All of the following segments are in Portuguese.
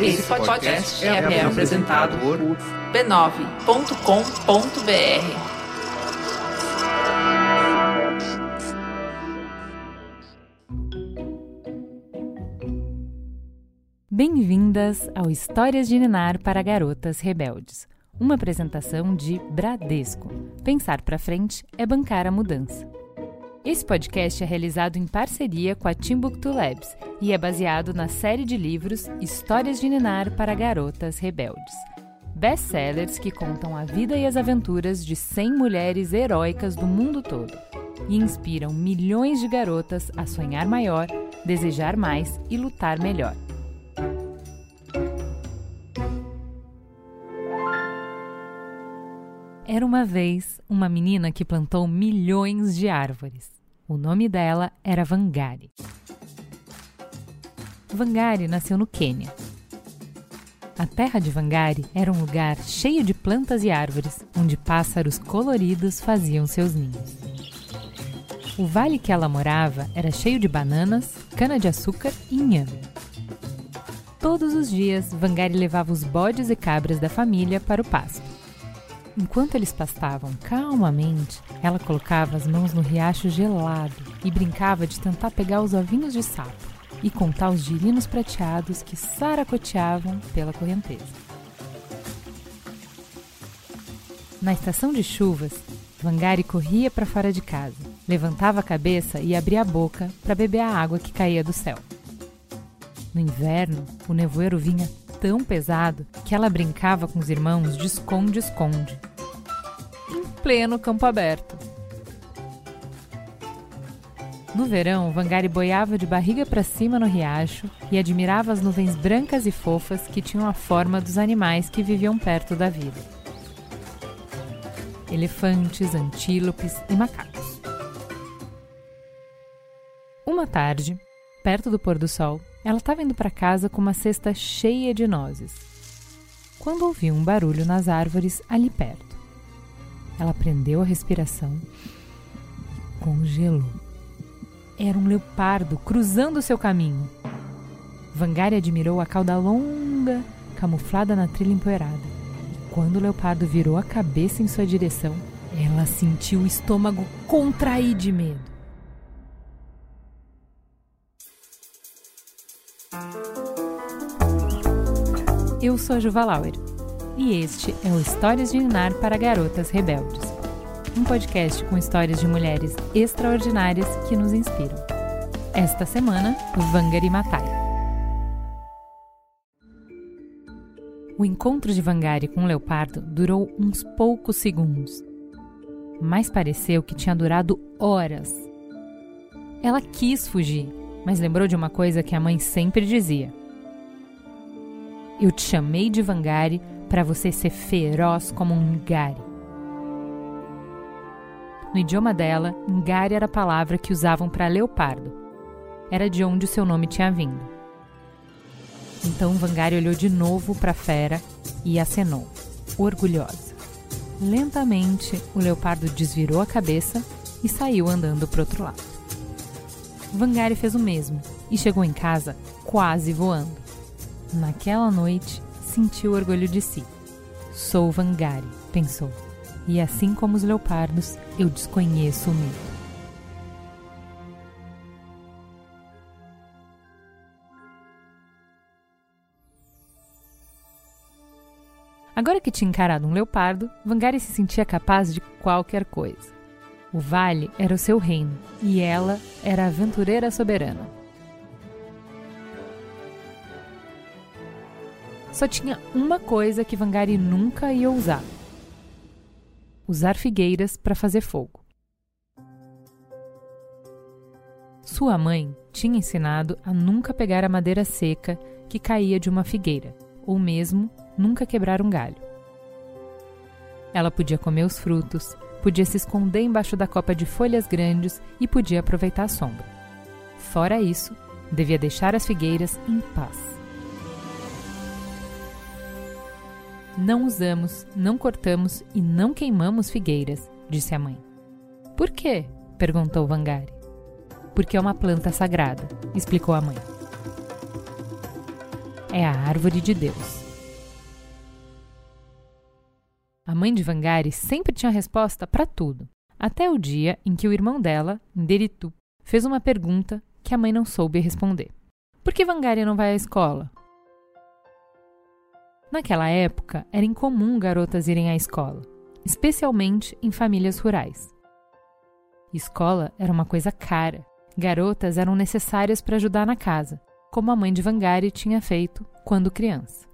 Esse podcast é, é apresentado por b9.com.br. Bem-vindas ao Histórias de Ninar para Garotas Rebeldes, uma apresentação de Bradesco. Pensar para frente é bancar a mudança. Esse podcast é realizado em parceria com a Timbuktu Labs e é baseado na série de livros Histórias de Ninar para Garotas Rebeldes. Best-sellers que contam a vida e as aventuras de 100 mulheres heróicas do mundo todo e inspiram milhões de garotas a sonhar maior, desejar mais e lutar melhor. Era uma vez uma menina que plantou milhões de árvores. O nome dela era Vangari. Vangari nasceu no Quênia. A terra de Vangari era um lugar cheio de plantas e árvores, onde pássaros coloridos faziam seus ninhos. O vale que ela morava era cheio de bananas, cana-de-açúcar e inhame. Todos os dias, Vangari levava os bodes e cabras da família para o pasto. Enquanto eles pastavam calmamente, ela colocava as mãos no riacho gelado e brincava de tentar pegar os ovinhos de sapo e contar os girinos prateados que saracoteavam pela correnteza. Na estação de chuvas, Vangari corria para fora de casa, levantava a cabeça e abria a boca para beber a água que caía do céu. No inverno, o nevoeiro vinha tão pesado que ela brincava com os irmãos de esconde-esconde. Pleno campo aberto. No verão, Vangari boiava de barriga para cima no riacho e admirava as nuvens brancas e fofas que tinham a forma dos animais que viviam perto da vida. Elefantes, antílopes e macacos. Uma tarde, perto do pôr do sol, ela estava indo para casa com uma cesta cheia de nozes, quando ouviu um barulho nas árvores ali perto. Ela prendeu a respiração e congelou. Era um leopardo cruzando seu caminho. Vangari admirou a cauda longa, camuflada na trilha empoeirada. E quando o leopardo virou a cabeça em sua direção, ela sentiu o estômago contrair de medo. Eu sou a Juva Lauer e este é o Histórias de Ninar para Garotas Rebeldes, um podcast com histórias de mulheres extraordinárias que nos inspiram. Esta semana, Vangari Matai. O encontro de Vangari com o leopardo durou uns poucos segundos, mas pareceu que tinha durado horas. Ela quis fugir, mas lembrou de uma coisa que a mãe sempre dizia eu te chamei de Vangari para você ser feroz como um Ngari. No idioma dela, Ngari era a palavra que usavam para leopardo. Era de onde o seu nome tinha vindo. Então Vangari olhou de novo para a fera e acenou, orgulhosa. Lentamente, o leopardo desvirou a cabeça e saiu andando para outro lado. Vangari fez o mesmo e chegou em casa quase voando. Naquela noite, sentiu orgulho de si. Sou Vangari, pensou. E assim como os leopardos, eu desconheço o medo. Agora que tinha encarado um leopardo, Vangari se sentia capaz de qualquer coisa. O vale era o seu reino e ela era a aventureira soberana. Só tinha uma coisa que Vangari nunca ia usar: usar figueiras para fazer fogo. Sua mãe tinha ensinado a nunca pegar a madeira seca que caía de uma figueira, ou mesmo nunca quebrar um galho. Ela podia comer os frutos, podia se esconder embaixo da copa de folhas grandes e podia aproveitar a sombra. Fora isso, devia deixar as figueiras em paz. Não usamos, não cortamos e não queimamos figueiras, disse a mãe. Por quê? perguntou Vangari. Porque é uma planta sagrada, explicou a mãe. é a árvore de Deus. A mãe de Vangari sempre tinha resposta para tudo, até o dia em que o irmão dela, Nderitu, fez uma pergunta que a mãe não soube responder. Por que Vangari não vai à escola? Naquela época, era incomum garotas irem à escola, especialmente em famílias rurais. Escola era uma coisa cara. Garotas eram necessárias para ajudar na casa, como a mãe de Vangari tinha feito quando criança.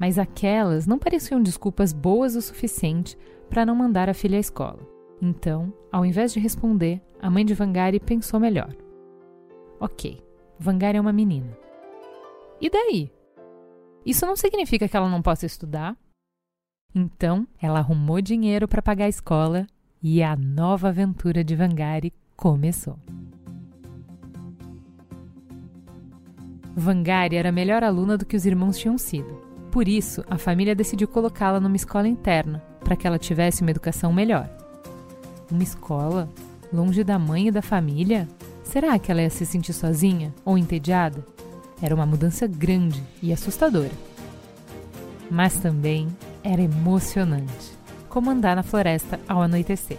Mas aquelas não pareciam desculpas boas o suficiente para não mandar a filha à escola. Então, ao invés de responder, a mãe de Vangari pensou melhor. Ok, Vangari é uma menina. E daí? Isso não significa que ela não possa estudar. Então, ela arrumou dinheiro para pagar a escola e a nova aventura de Vangari começou. Vangari era melhor aluna do que os irmãos tinham sido. Por isso, a família decidiu colocá-la numa escola interna, para que ela tivesse uma educação melhor. Uma escola? Longe da mãe e da família? Será que ela ia se sentir sozinha ou entediada? Era uma mudança grande e assustadora. Mas também era emocionante, como andar na floresta ao anoitecer.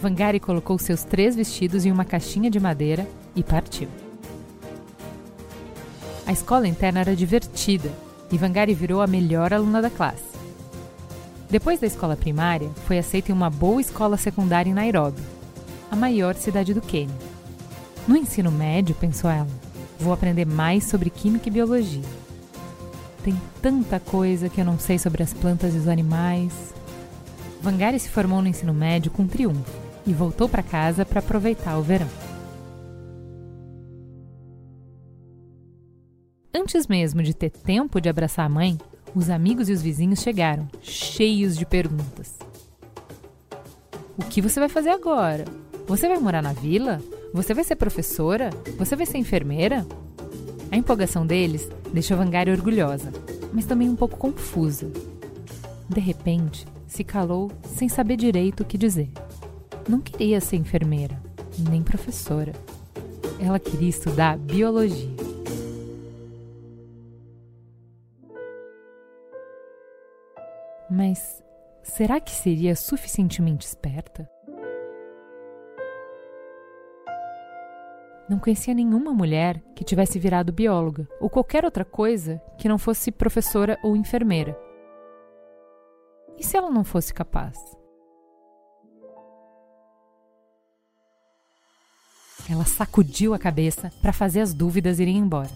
Vangari colocou seus três vestidos em uma caixinha de madeira e partiu. A escola interna era divertida e Vangari virou a melhor aluna da classe. Depois da escola primária, foi aceita em uma boa escola secundária em Nairobi, a maior cidade do Quênia. No ensino médio, pensou ela, Vou aprender mais sobre química e biologia. Tem tanta coisa que eu não sei sobre as plantas e os animais. Vangari se formou no ensino médio com triunfo e voltou para casa para aproveitar o verão. Antes mesmo de ter tempo de abraçar a mãe, os amigos e os vizinhos chegaram, cheios de perguntas. O que você vai fazer agora? Você vai morar na vila? Você vai ser professora? Você vai ser enfermeira? A empolgação deles deixou Vangari orgulhosa, mas também um pouco confusa. De repente, se calou sem saber direito o que dizer. Não queria ser enfermeira, nem professora. Ela queria estudar biologia. Mas será que seria suficientemente esperta? Não conhecia nenhuma mulher que tivesse virado bióloga ou qualquer outra coisa que não fosse professora ou enfermeira. E se ela não fosse capaz? Ela sacudiu a cabeça para fazer as dúvidas irem embora.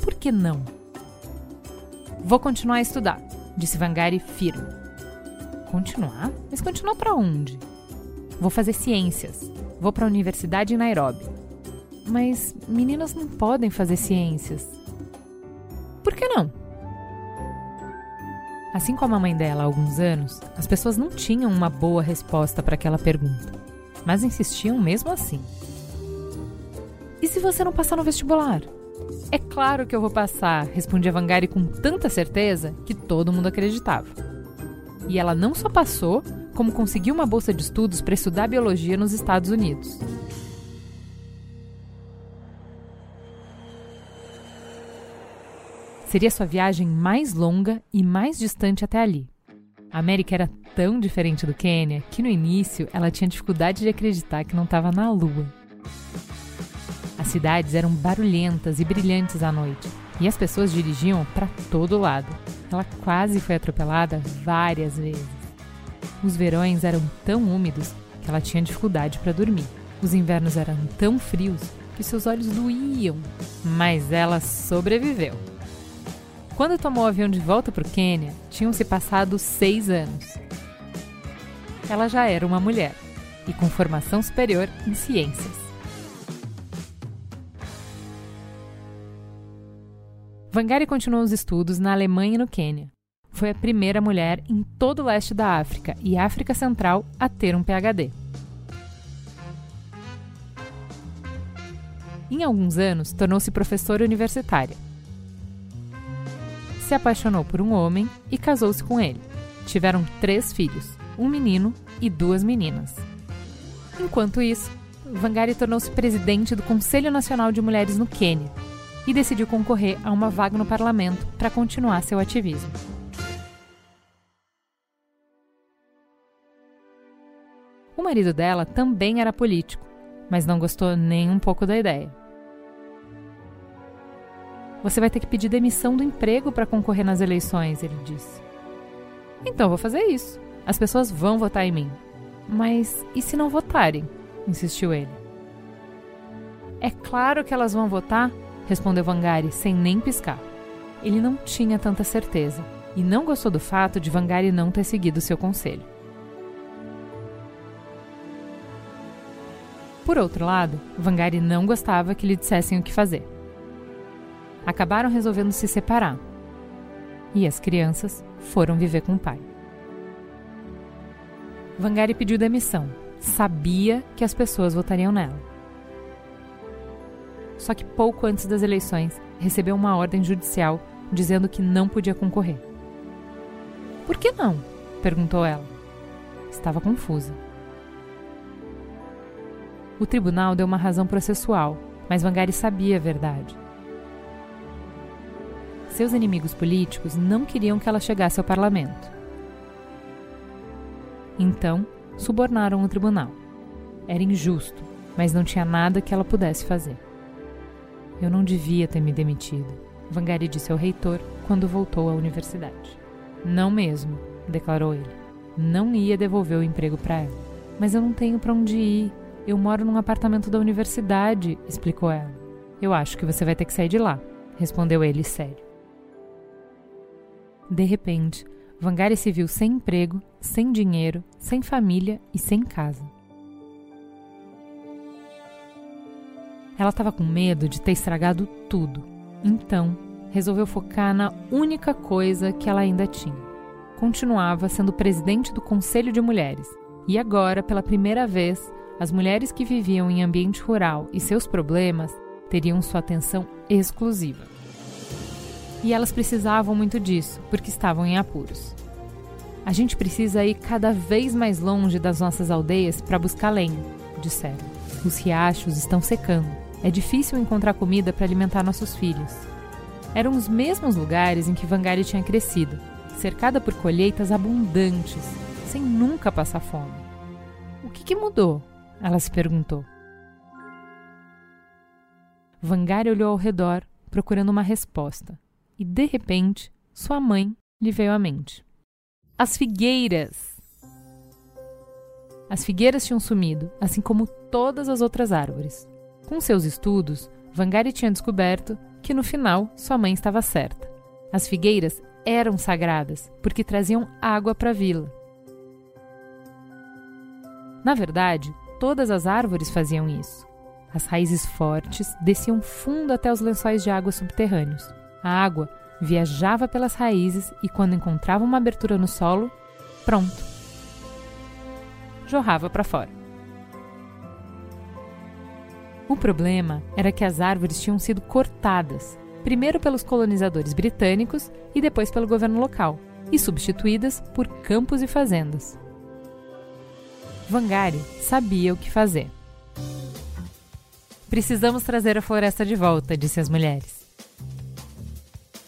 Por que não? Vou continuar a estudar, disse Vangari firme. Continuar? Mas continuar para onde? Vou fazer ciências. Vou para a universidade em Nairobi. Mas meninas não podem fazer ciências. Por que não? Assim como a mãe dela há alguns anos, as pessoas não tinham uma boa resposta para aquela pergunta, mas insistiam mesmo assim. E se você não passar no vestibular? É claro que eu vou passar, respondia Vangari com tanta certeza que todo mundo acreditava. E ela não só passou, como conseguiu uma bolsa de estudos para estudar biologia nos Estados Unidos. Seria sua viagem mais longa e mais distante até ali. A América era tão diferente do Quênia que no início ela tinha dificuldade de acreditar que não estava na Lua. As cidades eram barulhentas e brilhantes à noite e as pessoas dirigiam para todo lado. Ela quase foi atropelada várias vezes. Os verões eram tão úmidos que ela tinha dificuldade para dormir. Os invernos eram tão frios que seus olhos doíam, mas ela sobreviveu. Quando tomou o avião de volta para o Quênia, tinham se passado seis anos. Ela já era uma mulher e com formação superior em ciências. Vangari continuou os estudos na Alemanha e no Quênia. Foi a primeira mulher em todo o leste da África e África Central a ter um PhD. Em alguns anos, tornou-se professora universitária se apaixonou por um homem e casou-se com ele. Tiveram três filhos, um menino e duas meninas. Enquanto isso, Vangari tornou-se presidente do Conselho Nacional de Mulheres no Quênia e decidiu concorrer a uma vaga no parlamento para continuar seu ativismo. O marido dela também era político, mas não gostou nem um pouco da ideia. Você vai ter que pedir demissão do emprego para concorrer nas eleições, ele disse. Então vou fazer isso. As pessoas vão votar em mim. Mas e se não votarem? insistiu ele. É claro que elas vão votar, respondeu Vangari sem nem piscar. Ele não tinha tanta certeza e não gostou do fato de Vangari não ter seguido seu conselho. Por outro lado, Vangari não gostava que lhe dissessem o que fazer. Acabaram resolvendo se separar. E as crianças foram viver com o pai. Vangari pediu demissão. Sabia que as pessoas votariam nela. Só que pouco antes das eleições, recebeu uma ordem judicial dizendo que não podia concorrer. Por que não? perguntou ela. Estava confusa. O tribunal deu uma razão processual, mas Vangari sabia a verdade. Seus inimigos políticos não queriam que ela chegasse ao parlamento. Então, subornaram o tribunal. Era injusto, mas não tinha nada que ela pudesse fazer. Eu não devia ter me demitido, Vangari disse ao reitor quando voltou à universidade. Não mesmo, declarou ele. Não ia devolver o emprego para ela. Mas eu não tenho para onde ir. Eu moro num apartamento da universidade, explicou ela. Eu acho que você vai ter que sair de lá, respondeu ele sério. De repente, Vangari se viu sem emprego, sem dinheiro, sem família e sem casa. Ela estava com medo de ter estragado tudo. Então, resolveu focar na única coisa que ela ainda tinha. Continuava sendo presidente do Conselho de Mulheres. E agora, pela primeira vez, as mulheres que viviam em ambiente rural e seus problemas teriam sua atenção exclusiva. E elas precisavam muito disso, porque estavam em apuros. A gente precisa ir cada vez mais longe das nossas aldeias para buscar lenha, disseram. Os riachos estão secando é difícil encontrar comida para alimentar nossos filhos. Eram os mesmos lugares em que Vangari tinha crescido, cercada por colheitas abundantes, sem nunca passar fome. O que, que mudou? Ela se perguntou. Vangari olhou ao redor, procurando uma resposta, e de repente, sua mãe lhe veio à mente. As figueiras! As figueiras tinham sumido, assim como todas as outras árvores. Com seus estudos, Vangari tinha descoberto que no final sua mãe estava certa. As figueiras eram sagradas porque traziam água para a vila. Na verdade, todas as árvores faziam isso. As raízes fortes desciam fundo até os lençóis de água subterrâneos. A água viajava pelas raízes e, quando encontrava uma abertura no solo, pronto, jorrava para fora. O problema era que as árvores tinham sido cortadas, primeiro pelos colonizadores britânicos e depois pelo governo local, e substituídas por campos e fazendas. Vangari sabia o que fazer. Precisamos trazer a floresta de volta, disse as mulheres.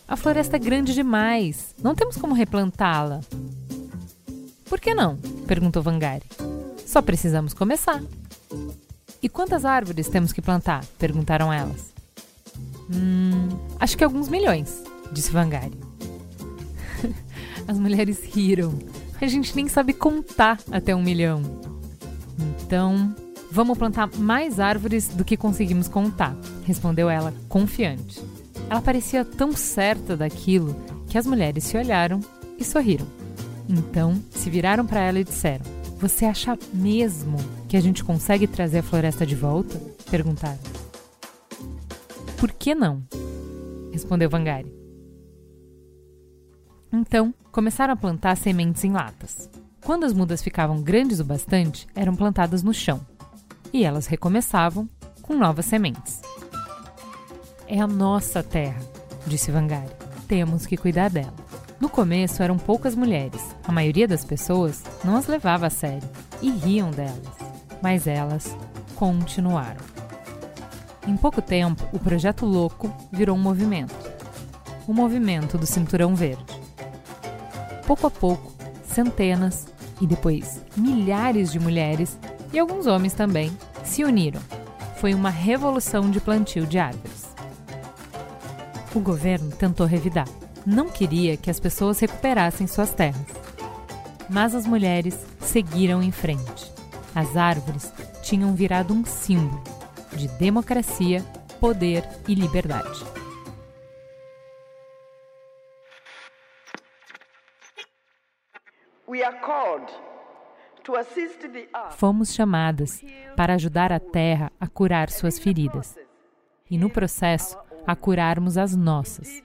A floresta é grande demais. Não temos como replantá-la. Por que não? perguntou Vangari. Só precisamos começar. E quantas árvores temos que plantar? perguntaram elas. Hum, acho que alguns milhões, disse Vangari. As mulheres riram. A gente nem sabe contar até um milhão. Então, vamos plantar mais árvores do que conseguimos contar, respondeu ela, confiante. Ela parecia tão certa daquilo que as mulheres se olharam e sorriram. Então, se viraram para ela e disseram: Você acha mesmo que a gente consegue trazer a floresta de volta? Perguntaram. Por que não? Respondeu Vangari. Então, começaram a plantar sementes em latas. Quando as mudas ficavam grandes o bastante, eram plantadas no chão. E elas recomeçavam com novas sementes. É a nossa terra, disse Vangari. Temos que cuidar dela. No começo eram poucas mulheres. A maioria das pessoas não as levava a sério e riam delas mas elas continuaram. Em pouco tempo, o projeto Louco virou um movimento. O movimento do Cinturão Verde. Pouco a pouco, centenas e depois milhares de mulheres e alguns homens também se uniram. Foi uma revolução de plantio de árvores. O governo tentou revidar. Não queria que as pessoas recuperassem suas terras. Mas as mulheres seguiram em frente. As árvores tinham virado um símbolo de democracia, poder e liberdade. Fomos chamadas para ajudar a terra a curar suas feridas e, no processo, a curarmos as nossas.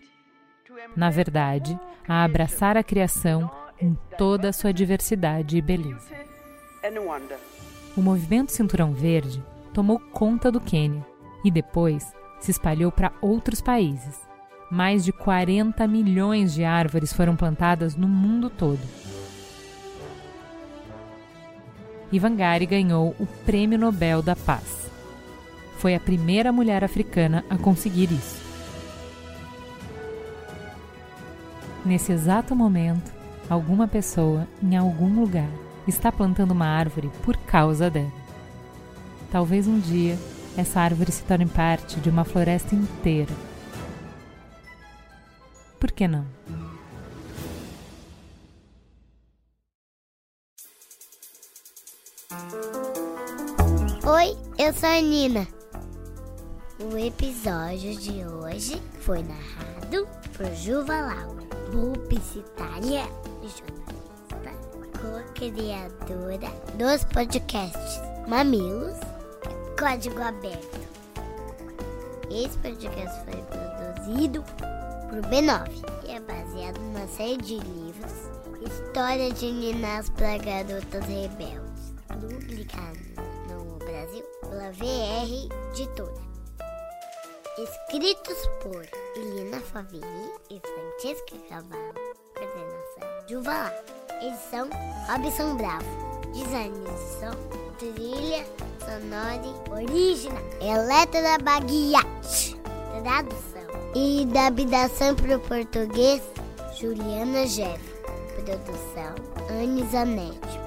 Na verdade, a abraçar a criação em toda a sua diversidade e beleza. O movimento Cinturão Verde tomou conta do Quênia e depois se espalhou para outros países. Mais de 40 milhões de árvores foram plantadas no mundo todo. Ivangari ganhou o Prêmio Nobel da Paz. Foi a primeira mulher africana a conseguir isso. Nesse exato momento, alguma pessoa, em algum lugar, está plantando uma árvore por causa dela. Talvez um dia essa árvore se torne parte de uma floresta inteira. Por que não? Oi, eu sou a Nina. O episódio de hoje foi narrado por Juva Laura, publicitária e jornalista, co-criadora dos podcasts Mamilos Código Aberto. Esse podcast foi produzido por B9 e é baseado numa série de livros História de Ninas para Garotas Rebeldes, publicado no Brasil pela VR Editora. Escritos por Elina Favini e Francesca Cavallo. Coordenação Juvala. Edição Robson Bravo. Design edição Trilha sonora original. Eletra Baguiate. Tradução e adaptação para o português Juliana Jeff. Produção Anne Zanetti.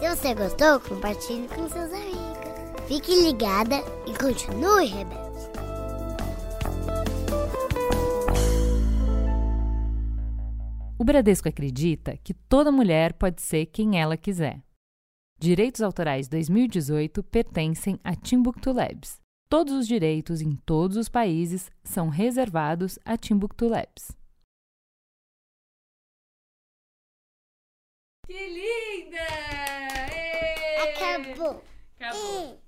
Se você gostou, compartilhe com seus amigos. Fique ligada e continue rebelde. Bradesco acredita que toda mulher pode ser quem ela quiser. Direitos Autorais 2018 pertencem a Timbuktu Labs. Todos os direitos em todos os países são reservados a Timbuktu Labs. Que linda! Acabou. Acabou.